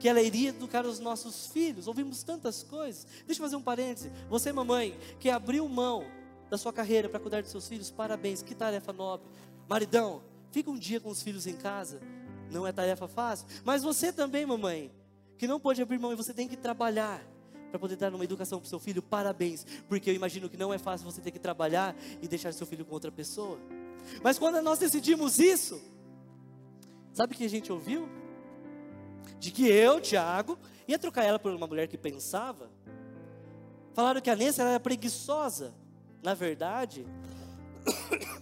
B: que ela iria educar os nossos filhos. Ouvimos tantas coisas. Deixa eu fazer um parêntese. Você, mamãe, que abriu mão da sua carreira para cuidar dos seus filhos, parabéns, que tarefa nobre. Maridão, Fica um dia com os filhos em casa, não é tarefa fácil. Mas você também, mamãe, que não pode abrir mão e você tem que trabalhar para poder dar uma educação para o seu filho, parabéns, porque eu imagino que não é fácil você ter que trabalhar e deixar seu filho com outra pessoa. Mas quando nós decidimos isso, sabe o que a gente ouviu? De que eu, Tiago, ia trocar ela por uma mulher que pensava. Falaram que a Nessa era preguiçosa. Na verdade,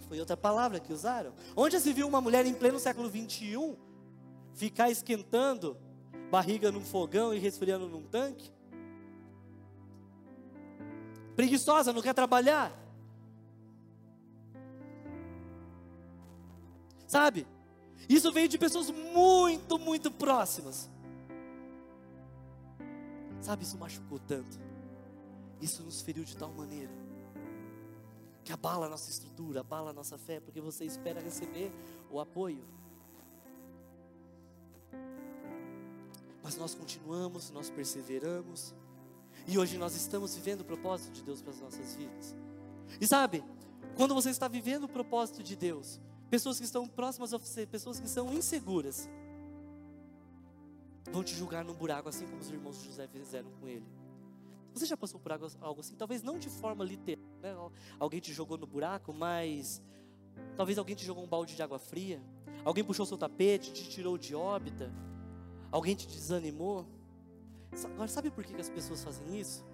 B: foi outra palavra que usaram. Onde se viu uma mulher em pleno século 21 ficar esquentando barriga num fogão e resfriando num tanque? Preguiçosa, não quer trabalhar. Sabe? Isso veio de pessoas muito, muito próximas. Sabe, isso machucou tanto. Isso nos feriu de tal maneira que abala a nossa estrutura, abala a nossa fé, porque você espera receber o apoio. Mas nós continuamos, nós perseveramos, e hoje nós estamos vivendo o propósito de Deus para as nossas vidas. E sabe, quando você está vivendo o propósito de Deus, pessoas que estão próximas a você, pessoas que são inseguras, vão te julgar no buraco, assim como os irmãos de José fizeram com ele. Você já passou por algo assim? Talvez não de forma literal, alguém te jogou no buraco, mas talvez alguém te jogou um balde de água fria, alguém puxou seu tapete, te tirou de órbita, alguém te desanimou. Agora, sabe por que as pessoas fazem isso?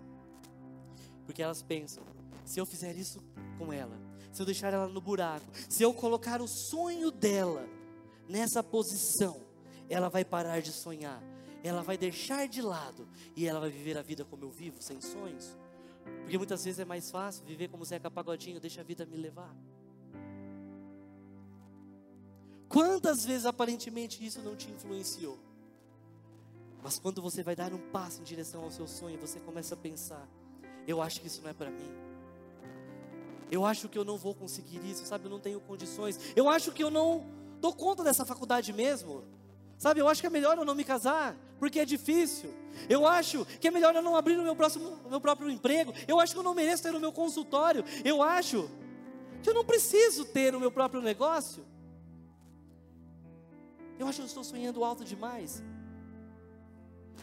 B: Porque elas pensam: se eu fizer isso com ela, se eu deixar ela no buraco, se eu colocar o sonho dela nessa posição, ela vai parar de sonhar, ela vai deixar de lado e ela vai viver a vida como eu vivo, sem sonhos. Porque muitas vezes é mais fácil viver como Zeca Pagodinho, deixa a vida me levar. Quantas vezes aparentemente isso não te influenciou? Mas quando você vai dar um passo em direção ao seu sonho, você começa a pensar: eu acho que isso não é para mim. Eu acho que eu não vou conseguir isso, sabe? Eu não tenho condições. Eu acho que eu não dou conta dessa faculdade mesmo. Sabe, eu acho que é melhor eu não me casar, porque é difícil. Eu acho que é melhor eu não abrir o meu, próximo, meu próprio emprego. Eu acho que eu não mereço ter o meu consultório. Eu acho que eu não preciso ter o meu próprio negócio. Eu acho que eu estou sonhando alto demais.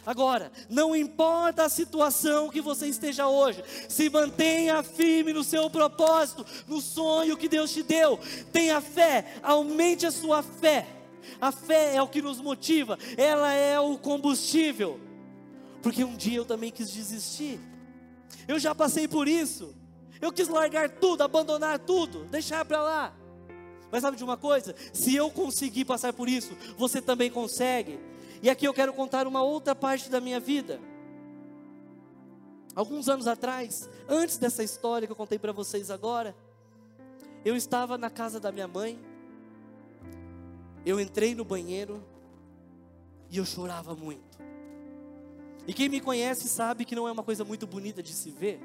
B: Agora, não importa a situação que você esteja hoje, se mantenha firme no seu propósito, no sonho que Deus te deu. Tenha fé, aumente a sua fé. A fé é o que nos motiva, ela é o combustível. Porque um dia eu também quis desistir. Eu já passei por isso. Eu quis largar tudo, abandonar tudo, deixar para lá. Mas sabe de uma coisa? Se eu conseguir passar por isso, você também consegue. E aqui eu quero contar uma outra parte da minha vida. Alguns anos atrás, antes dessa história que eu contei para vocês agora, eu estava na casa da minha mãe. Eu entrei no banheiro e eu chorava muito. E quem me conhece sabe que não é uma coisa muito bonita de se ver.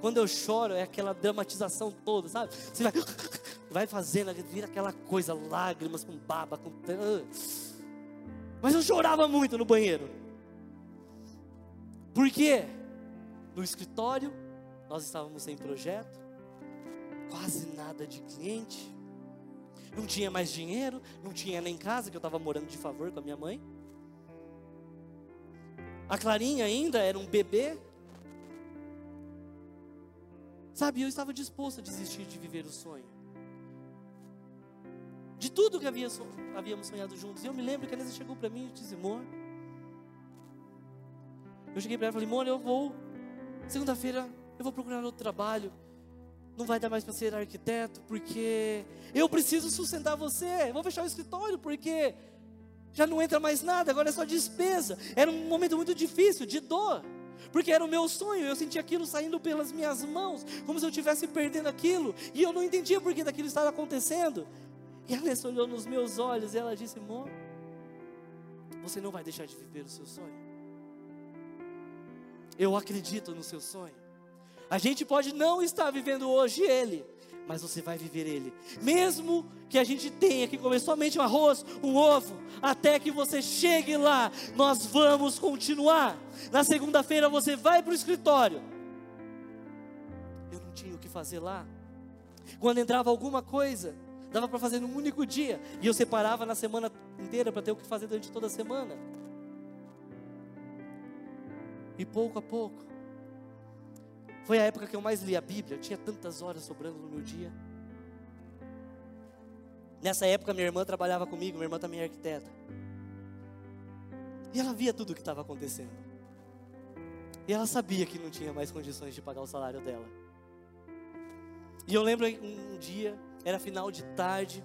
B: Quando eu choro, é aquela dramatização toda, sabe? Você vai, [laughs] vai fazendo, vira aquela coisa, lágrimas com baba, com. Mas eu chorava muito no banheiro. Por quê? No escritório, nós estávamos sem projeto, quase nada de cliente, não tinha mais dinheiro, não tinha nem casa, que eu estava morando de favor com a minha mãe. A Clarinha ainda era um bebê. Sabe, eu estava disposto a desistir de viver o sonho de tudo que havia, havíamos sonhado juntos. E eu me lembro que a Elisa chegou para mim e disse: Amor, eu cheguei para ela e falei: Amor, eu vou, segunda-feira, eu vou procurar outro trabalho. Não vai dar mais para ser arquiteto, porque eu preciso sustentar você. Vou fechar o escritório, porque já não entra mais nada, agora é só despesa. Era um momento muito difícil, de dor. Porque era o meu sonho, eu sentia aquilo saindo pelas minhas mãos, como se eu estivesse perdendo aquilo, e eu não entendia por que daquilo estava acontecendo. E a Alessa olhou nos meus olhos e ela disse: Amor, você não vai deixar de viver o seu sonho. Eu acredito no seu sonho. A gente pode não estar vivendo hoje ele, mas você vai viver ele. Mesmo que a gente tenha que comer somente um arroz, um ovo, até que você chegue lá, nós vamos continuar. Na segunda-feira você vai para o escritório. Eu não tinha o que fazer lá. Quando entrava alguma coisa, dava para fazer num único dia, e eu separava na semana inteira para ter o que fazer durante toda a semana. E pouco a pouco, foi a época que eu mais li a Bíblia, eu tinha tantas horas sobrando no meu dia. Nessa época, minha irmã trabalhava comigo, minha irmã também é arquiteta. E ela via tudo o que estava acontecendo. E ela sabia que não tinha mais condições de pagar o salário dela. E eu lembro um dia, era final de tarde.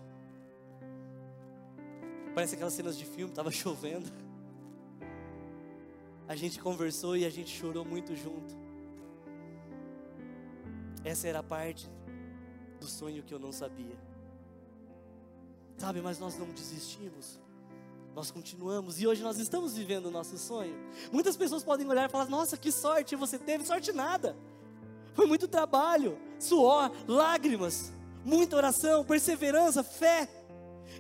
B: Parece aquelas cenas de filme, estava [laughs] chovendo. A gente conversou e a gente chorou muito junto. Essa era a parte do sonho que eu não sabia. Sabe, mas nós não desistimos. Nós continuamos e hoje nós estamos vivendo o nosso sonho. Muitas pessoas podem olhar e falar: Nossa, que sorte você teve! Sorte nada. Foi muito trabalho, suor, lágrimas muita oração, perseverança, fé,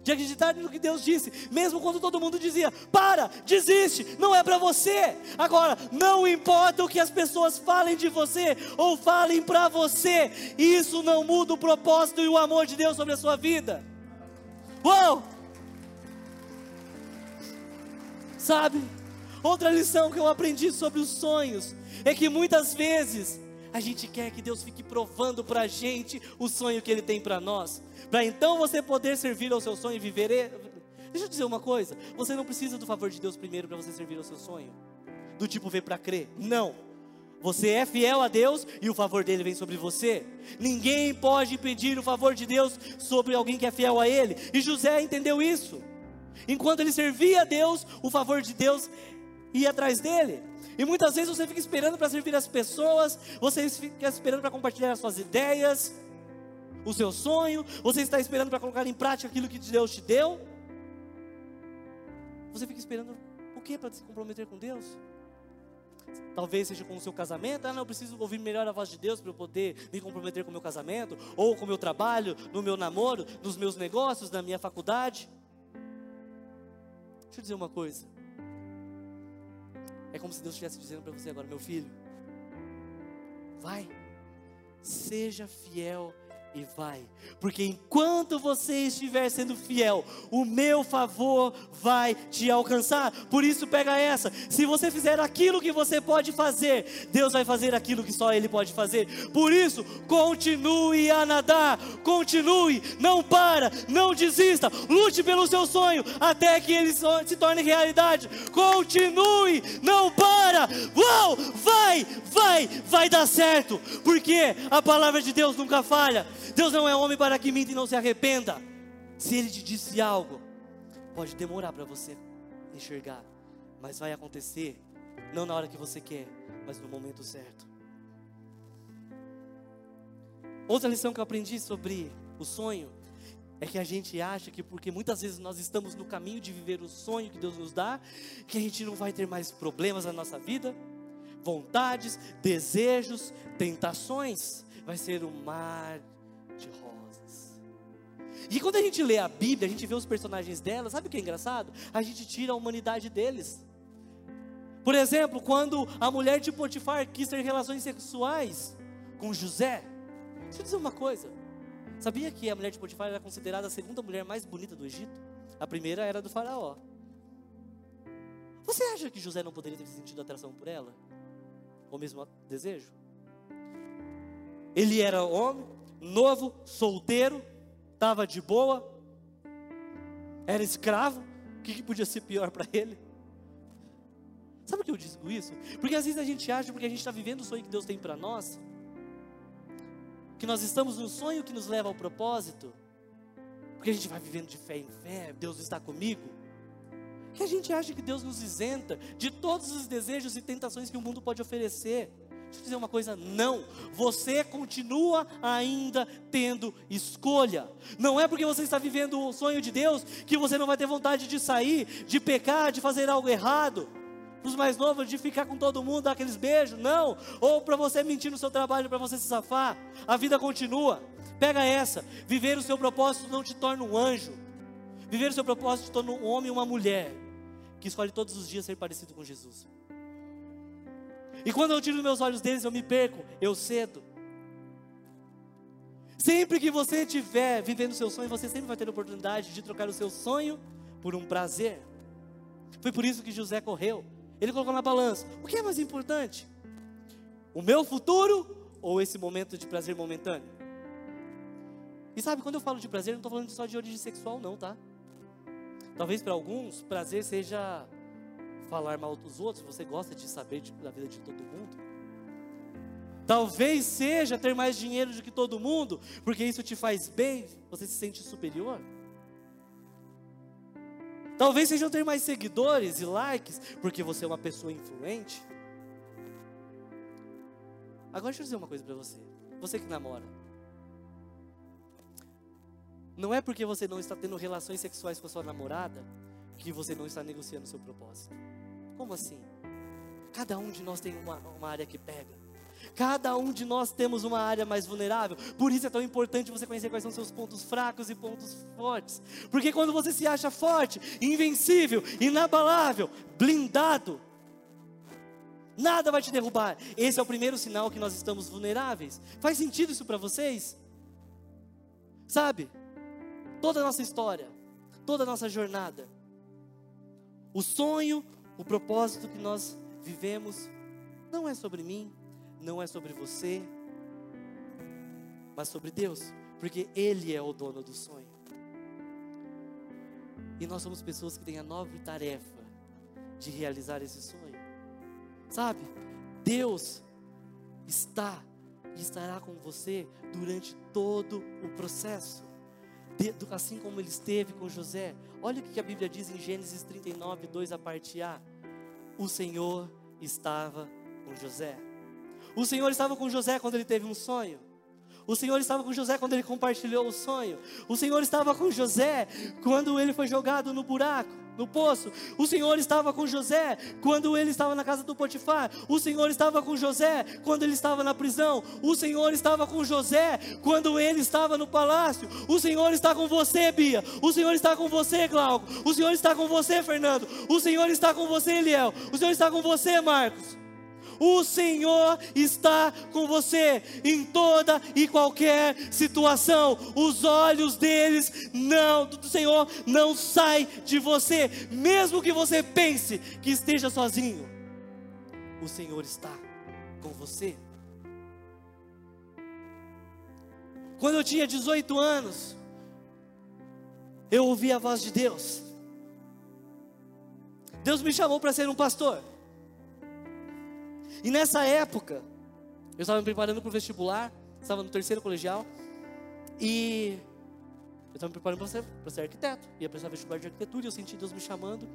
B: de acreditar no que Deus disse, mesmo quando todo mundo dizia: para, desiste, não é para você. Agora, não importa o que as pessoas falem de você ou falem para você, isso não muda o propósito e o amor de Deus sobre a sua vida. Uou! Sabe, outra lição que eu aprendi sobre os sonhos é que muitas vezes a gente quer que Deus fique provando para a gente o sonho que Ele tem para nós, para então você poder servir ao seu sonho e viver. Deixa eu dizer uma coisa: você não precisa do favor de Deus primeiro para você servir ao seu sonho, do tipo ver para crer. Não. Você é fiel a Deus e o favor dele vem sobre você. Ninguém pode impedir o favor de Deus sobre alguém que é fiel a Ele. E José entendeu isso. Enquanto ele servia a Deus, o favor de Deus ia atrás dele. E muitas vezes você fica esperando para servir as pessoas, você fica esperando para compartilhar as suas ideias, o seu sonho, você está esperando para colocar em prática aquilo que Deus te deu. Você fica esperando o que para se comprometer com Deus? Talvez seja com o seu casamento. Ah, não, eu preciso ouvir melhor a voz de Deus para eu poder me comprometer com o meu casamento, ou com o meu trabalho, no meu namoro, nos meus negócios, na minha faculdade. Deixa eu dizer uma coisa. É como se Deus estivesse dizendo para você agora, meu filho, vai, seja fiel e vai, porque enquanto você estiver sendo fiel, o meu favor vai te alcançar. Por isso, pega essa: se você fizer aquilo que você pode fazer, Deus vai fazer aquilo que só Ele pode fazer. Por isso, continue a nadar, continue, não para, não desista, lute pelo seu sonho até que ele se torne realidade. Continue, não para, uau, vai, vai, vai dar certo, porque a palavra de Deus nunca falha. Deus não é homem para que minta e não se arrependa. Se Ele te disse algo, pode demorar para você enxergar, mas vai acontecer, não na hora que você quer, mas no momento certo. Outra lição que eu aprendi sobre o sonho é que a gente acha que porque muitas vezes nós estamos no caminho de viver o sonho que Deus nos dá, que a gente não vai ter mais problemas na nossa vida, vontades, desejos, tentações, vai ser um mar de rosas. E quando a gente lê a Bíblia, a gente vê os personagens dela, sabe o que é engraçado? A gente tira a humanidade deles. Por exemplo, quando a mulher de Potifar quis ter relações sexuais com José. Deixa eu dizer uma coisa. Sabia que a mulher de Potifar era considerada a segunda mulher mais bonita do Egito? A primeira era do faraó. Você acha que José não poderia ter sentido atração por ela? Ou mesmo desejo? Ele era homem, novo, solteiro, estava de boa, era escravo, o que, que podia ser pior para ele? Sabe por que eu digo isso? Porque às vezes a gente acha, porque a gente está vivendo o sonho que Deus tem para nós, que nós estamos no sonho que nos leva ao propósito, porque a gente vai vivendo de fé em fé, Deus está comigo, que a gente acha que Deus nos isenta de todos os desejos e tentações que o mundo pode oferecer. Deixa eu dizer uma coisa: não, você continua ainda tendo escolha. Não é porque você está vivendo o sonho de Deus que você não vai ter vontade de sair, de pecar, de fazer algo errado. Os mais novos, de ficar com todo mundo, dar aqueles beijos, não. Ou para você mentir no seu trabalho, para você se safar. A vida continua. Pega essa: viver o seu propósito não te torna um anjo. Viver o seu propósito te torna um homem e uma mulher que escolhe todos os dias ser parecido com Jesus. E quando eu tiro meus olhos deles, eu me perco, eu cedo. Sempre que você estiver vivendo o seu sonho, você sempre vai ter a oportunidade de trocar o seu sonho por um prazer. Foi por isso que José correu. Ele colocou na balança: o que é mais importante? O meu futuro ou esse momento de prazer momentâneo? E sabe, quando eu falo de prazer, não estou falando só de origem sexual, não, tá? Talvez para alguns, prazer seja falar mal dos outros, você gosta de saber de, da vida de todo mundo. Talvez seja ter mais dinheiro do que todo mundo, porque isso te faz bem, você se sente superior. Talvez seja ter mais seguidores e likes, porque você é uma pessoa influente. Agora deixa eu dizer uma coisa para você. Você que namora. Não é porque você não está tendo relações sexuais com a sua namorada que você não está negociando o seu propósito. Como assim? Cada um de nós tem uma, uma área que pega. Cada um de nós temos uma área mais vulnerável. Por isso é tão importante você conhecer quais são seus pontos fracos e pontos fortes. Porque quando você se acha forte, invencível, inabalável, blindado, nada vai te derrubar. Esse é o primeiro sinal que nós estamos vulneráveis. Faz sentido isso para vocês? Sabe? Toda a nossa história, toda a nossa jornada, o sonho, o propósito que nós vivemos não é sobre mim, não é sobre você, mas sobre Deus, porque Ele é o dono do sonho. E nós somos pessoas que têm a nobre tarefa de realizar esse sonho. Sabe? Deus está e estará com você durante todo o processo assim como ele esteve com José. Olha o que a Bíblia diz em Gênesis 39, 2 a parte A. O Senhor estava com José. O Senhor estava com José quando ele teve um sonho. O Senhor estava com José quando ele compartilhou o sonho. O Senhor estava com José quando ele foi jogado no buraco, no poço. O Senhor estava com José quando ele estava na casa do Potifar. O Senhor estava com José quando ele estava na prisão. O Senhor estava com José quando ele estava no palácio. O Senhor está com você, Bia. O Senhor está com você, Glauco. O Senhor está com você, Fernando. O Senhor está com você, Eliel. O Senhor está com você, Marcos. O Senhor está com você em toda e qualquer situação. Os olhos deles não do Senhor não sai de você, mesmo que você pense que esteja sozinho. O Senhor está com você. Quando eu tinha 18 anos, eu ouvi a voz de Deus. Deus me chamou para ser um pastor. E nessa época, eu estava me preparando para o vestibular, estava no terceiro colegial, e eu estava me preparando para ser, ser arquiteto, ia prestar vestibular de arquitetura, e eu senti Deus me chamando.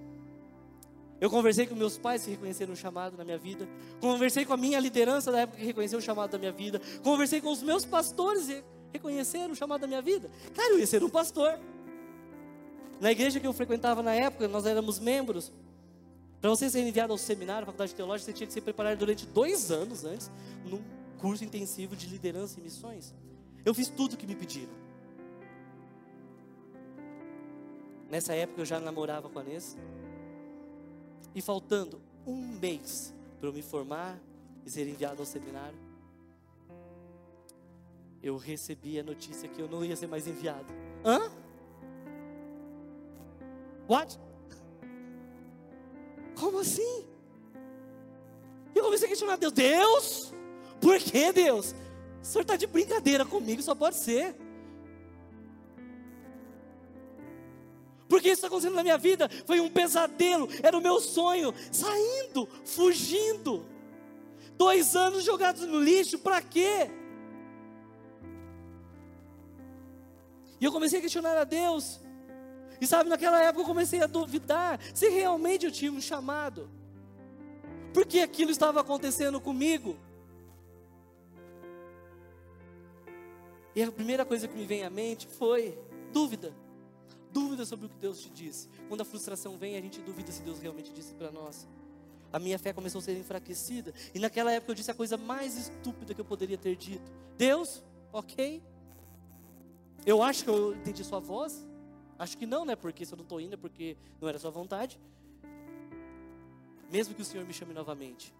B: Eu conversei com meus pais que reconheceram o chamado na minha vida, conversei com a minha liderança da época que reconheceu o chamado da minha vida, conversei com os meus pastores que reconheceram o chamado da minha vida. Cara, eu ia ser um pastor. Na igreja que eu frequentava na época, nós éramos membros. Para você ser enviado ao seminário, faculdade teológica, você tinha que se preparar durante dois anos antes, num curso intensivo de liderança e missões. Eu fiz tudo o que me pediram. Nessa época eu já namorava com a Nessa. E faltando um mês para eu me formar e ser enviado ao seminário, eu recebi a notícia que eu não ia ser mais enviado. Hã? What? Como assim? E eu comecei a questionar Deus. Deus? Por que Deus? O senhor está de brincadeira comigo, só pode ser. Porque isso está acontecendo na minha vida foi um pesadelo, era o meu sonho, saindo, fugindo. Dois anos jogados no lixo, para quê? E eu comecei a questionar a Deus. E sabe, naquela época eu comecei a duvidar se realmente eu tinha um chamado. Porque aquilo estava acontecendo comigo. E a primeira coisa que me vem à mente foi dúvida. Dúvida sobre o que Deus te disse. Quando a frustração vem, a gente duvida se Deus realmente disse para nós. A minha fé começou a ser enfraquecida. E naquela época eu disse a coisa mais estúpida que eu poderia ter dito: Deus, ok. Eu acho que eu entendi sua voz. Acho que não, né? Porque se eu não estou indo é porque não era sua vontade. Mesmo que o Senhor me chame novamente,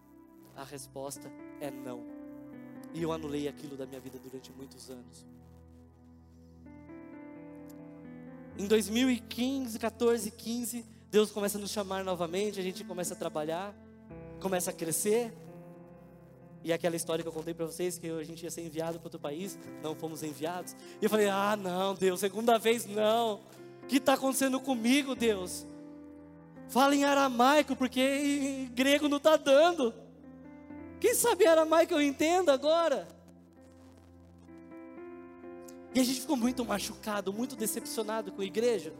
B: a resposta é não. E eu anulei aquilo da minha vida durante muitos anos. Em 2015, 14, 15, Deus começa a nos chamar novamente, a gente começa a trabalhar, começa a crescer. E aquela história que eu contei para vocês, que a gente ia ser enviado para outro país, não fomos enviados. E eu falei: ah, não, Deus, segunda vez não. Que está acontecendo comigo, Deus? Fala em aramaico, porque em grego não está dando. Quem sabe aramaico eu entendo agora? E a gente ficou muito machucado, muito decepcionado com a igreja.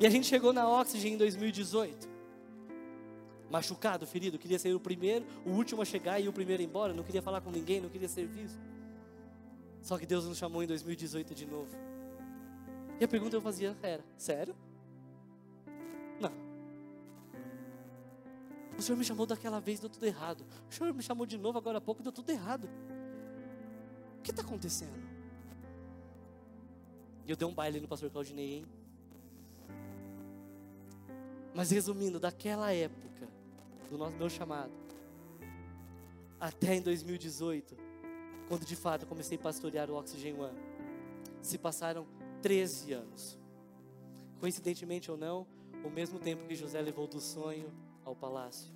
B: E a gente chegou na Oxygen em 2018. Machucado, ferido, queria ser o primeiro, o último a chegar e o primeiro a ir embora. Não queria falar com ninguém, não queria ser visto. Só que Deus nos chamou em 2018 de novo. E a pergunta que eu fazia era: sério? Não. O Senhor me chamou daquela vez, deu tudo errado. O Senhor me chamou de novo agora há pouco, deu tudo errado. O que está acontecendo? E eu dei um baile no pastor Claudinei, hein? Mas resumindo, daquela época, do nosso meu chamado, até em 2018, quando de fato comecei a pastorear o Oxygen One, se passaram 13 anos. Coincidentemente ou não, o mesmo tempo que José levou do sonho ao palácio.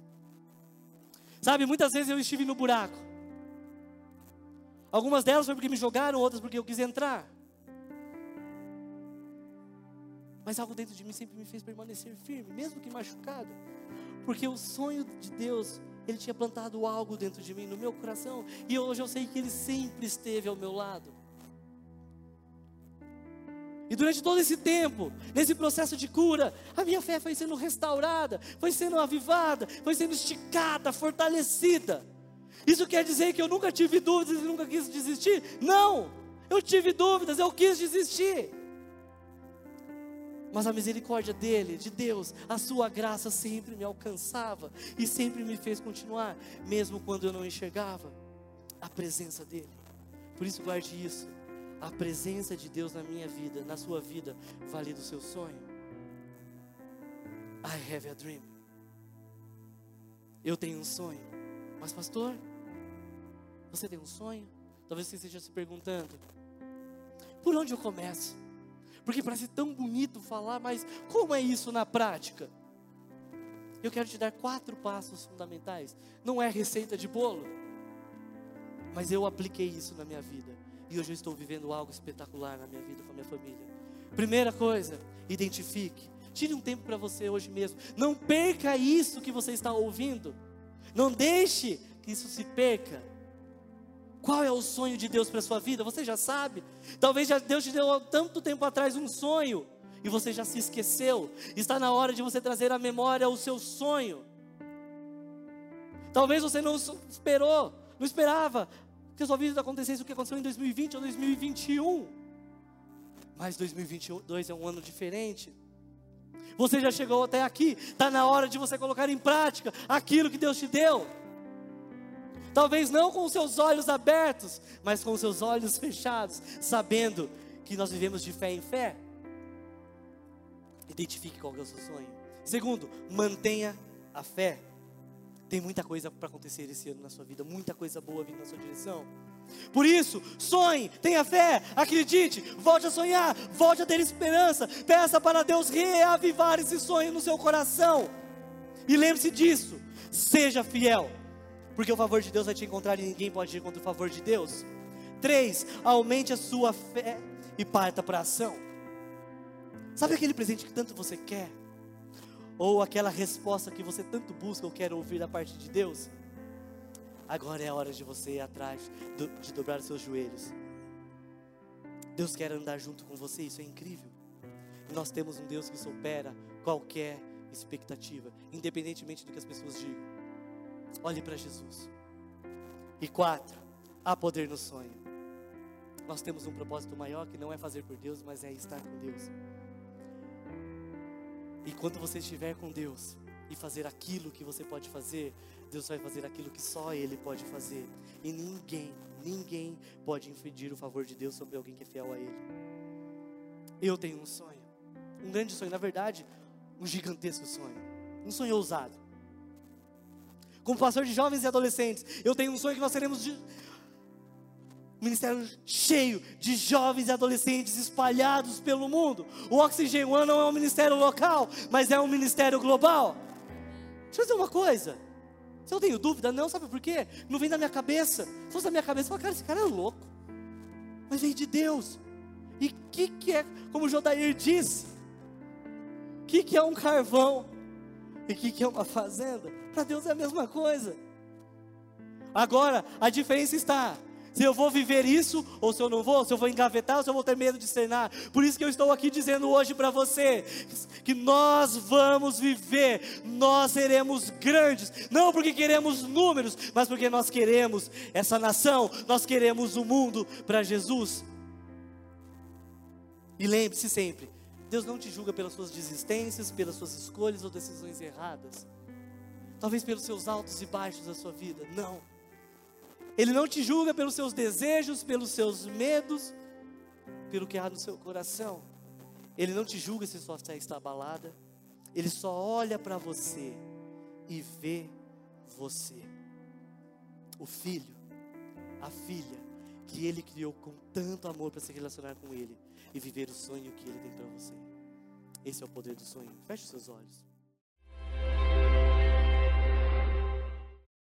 B: Sabe, muitas vezes eu estive no buraco. Algumas delas foi porque me jogaram, outras porque eu quis entrar. Mas algo dentro de mim sempre me fez permanecer firme, mesmo que machucado. Porque o sonho de Deus, Ele tinha plantado algo dentro de mim, no meu coração. E hoje eu sei que Ele sempre esteve ao meu lado. E durante todo esse tempo, nesse processo de cura, a minha fé foi sendo restaurada, foi sendo avivada, foi sendo esticada, fortalecida. Isso quer dizer que eu nunca tive dúvidas e nunca quis desistir? Não! Eu tive dúvidas, eu quis desistir. Mas a misericórdia dele, de Deus, a sua graça sempre me alcançava e sempre me fez continuar, mesmo quando eu não enxergava a presença dele. Por isso, guarde isso a presença de Deus na minha vida, na sua vida, vale do seu sonho. I have a dream. Eu tenho um sonho. Mas, pastor, você tem um sonho? Talvez você esteja se perguntando: por onde eu começo? Porque parece tão bonito falar, mas como é isso na prática? Eu quero te dar quatro passos fundamentais. Não é receita de bolo, mas eu apliquei isso na minha vida. E hoje eu estou vivendo algo espetacular na minha vida com a minha família. Primeira coisa, identifique. Tire um tempo para você hoje mesmo. Não perca isso que você está ouvindo. Não deixe que isso se perca. Qual é o sonho de Deus para a sua vida? Você já sabe. Talvez já Deus te deu há tanto tempo atrás um sonho e você já se esqueceu. Está na hora de você trazer à memória o seu sonho. Talvez você não esperou, não esperava que sua vida acontecesse o que aconteceu em 2020 ou 2021. Mas 2022 é um ano diferente. Você já chegou até aqui, está na hora de você colocar em prática aquilo que Deus te deu. Talvez não com os seus olhos abertos, mas com os seus olhos fechados, sabendo que nós vivemos de fé em fé. Identifique qual é o seu sonho. Segundo, mantenha a fé. Tem muita coisa para acontecer esse ano na sua vida, muita coisa boa vindo na sua direção. Por isso, sonhe, tenha fé, acredite, volte a sonhar, volte a ter esperança. Peça para Deus reavivar esse sonho no seu coração. E lembre-se disso, seja fiel, porque o favor de Deus vai te encontrar e ninguém pode ir contra o favor de Deus. Três, aumente a sua fé e parta para a ação. Sabe aquele presente que tanto você quer? Ou aquela resposta que você tanto busca ou quer ouvir da parte de Deus? Agora é a hora de você ir atrás, de dobrar os seus joelhos. Deus quer andar junto com você, isso é incrível. Nós temos um Deus que supera qualquer expectativa, independentemente do que as pessoas digam. Olhe para Jesus. E quatro, há poder no sonho. Nós temos um propósito maior que não é fazer por Deus, mas é estar com Deus. E quando você estiver com Deus e fazer aquilo que você pode fazer, Deus vai fazer aquilo que só Ele pode fazer. E ninguém, ninguém pode impedir o favor de Deus sobre alguém que é fiel a Ele. Eu tenho um sonho, um grande sonho, na verdade, um gigantesco sonho, um sonho ousado. Como pastor de jovens e adolescentes, eu tenho um sonho que nós seremos ministério cheio de jovens e adolescentes espalhados pelo mundo. O Oxygen One não é um ministério local, mas é um ministério global. Deixa eu dizer uma coisa. Se eu tenho dúvida, não, sabe por quê? Não vem da minha cabeça. Se fosse da minha cabeça, eu falo, cara, esse cara é louco. Mas vem de Deus. E o que, que é, como o Jodair disse, o que, que é um carvão? E o que, que é uma fazenda? Para Deus é a mesma coisa. Agora, a diferença está se eu vou viver isso ou se eu não vou, se eu vou engavetar ou se eu vou ter medo de cenar. Por isso que eu estou aqui dizendo hoje para você que nós vamos viver, nós seremos grandes, não porque queremos números, mas porque nós queremos essa nação, nós queremos o mundo para Jesus. E lembre-se sempre, Deus não te julga pelas suas desistências, pelas suas escolhas ou decisões erradas. Talvez pelos seus altos e baixos da sua vida. Não. Ele não te julga pelos seus desejos, pelos seus medos, pelo que há no seu coração. Ele não te julga se sua fé está abalada. Ele só olha para você e vê você. O filho, a filha, que ele criou com tanto amor para se relacionar com ele e viver o sonho que ele tem para você. Esse é o poder do sonho. Feche seus olhos.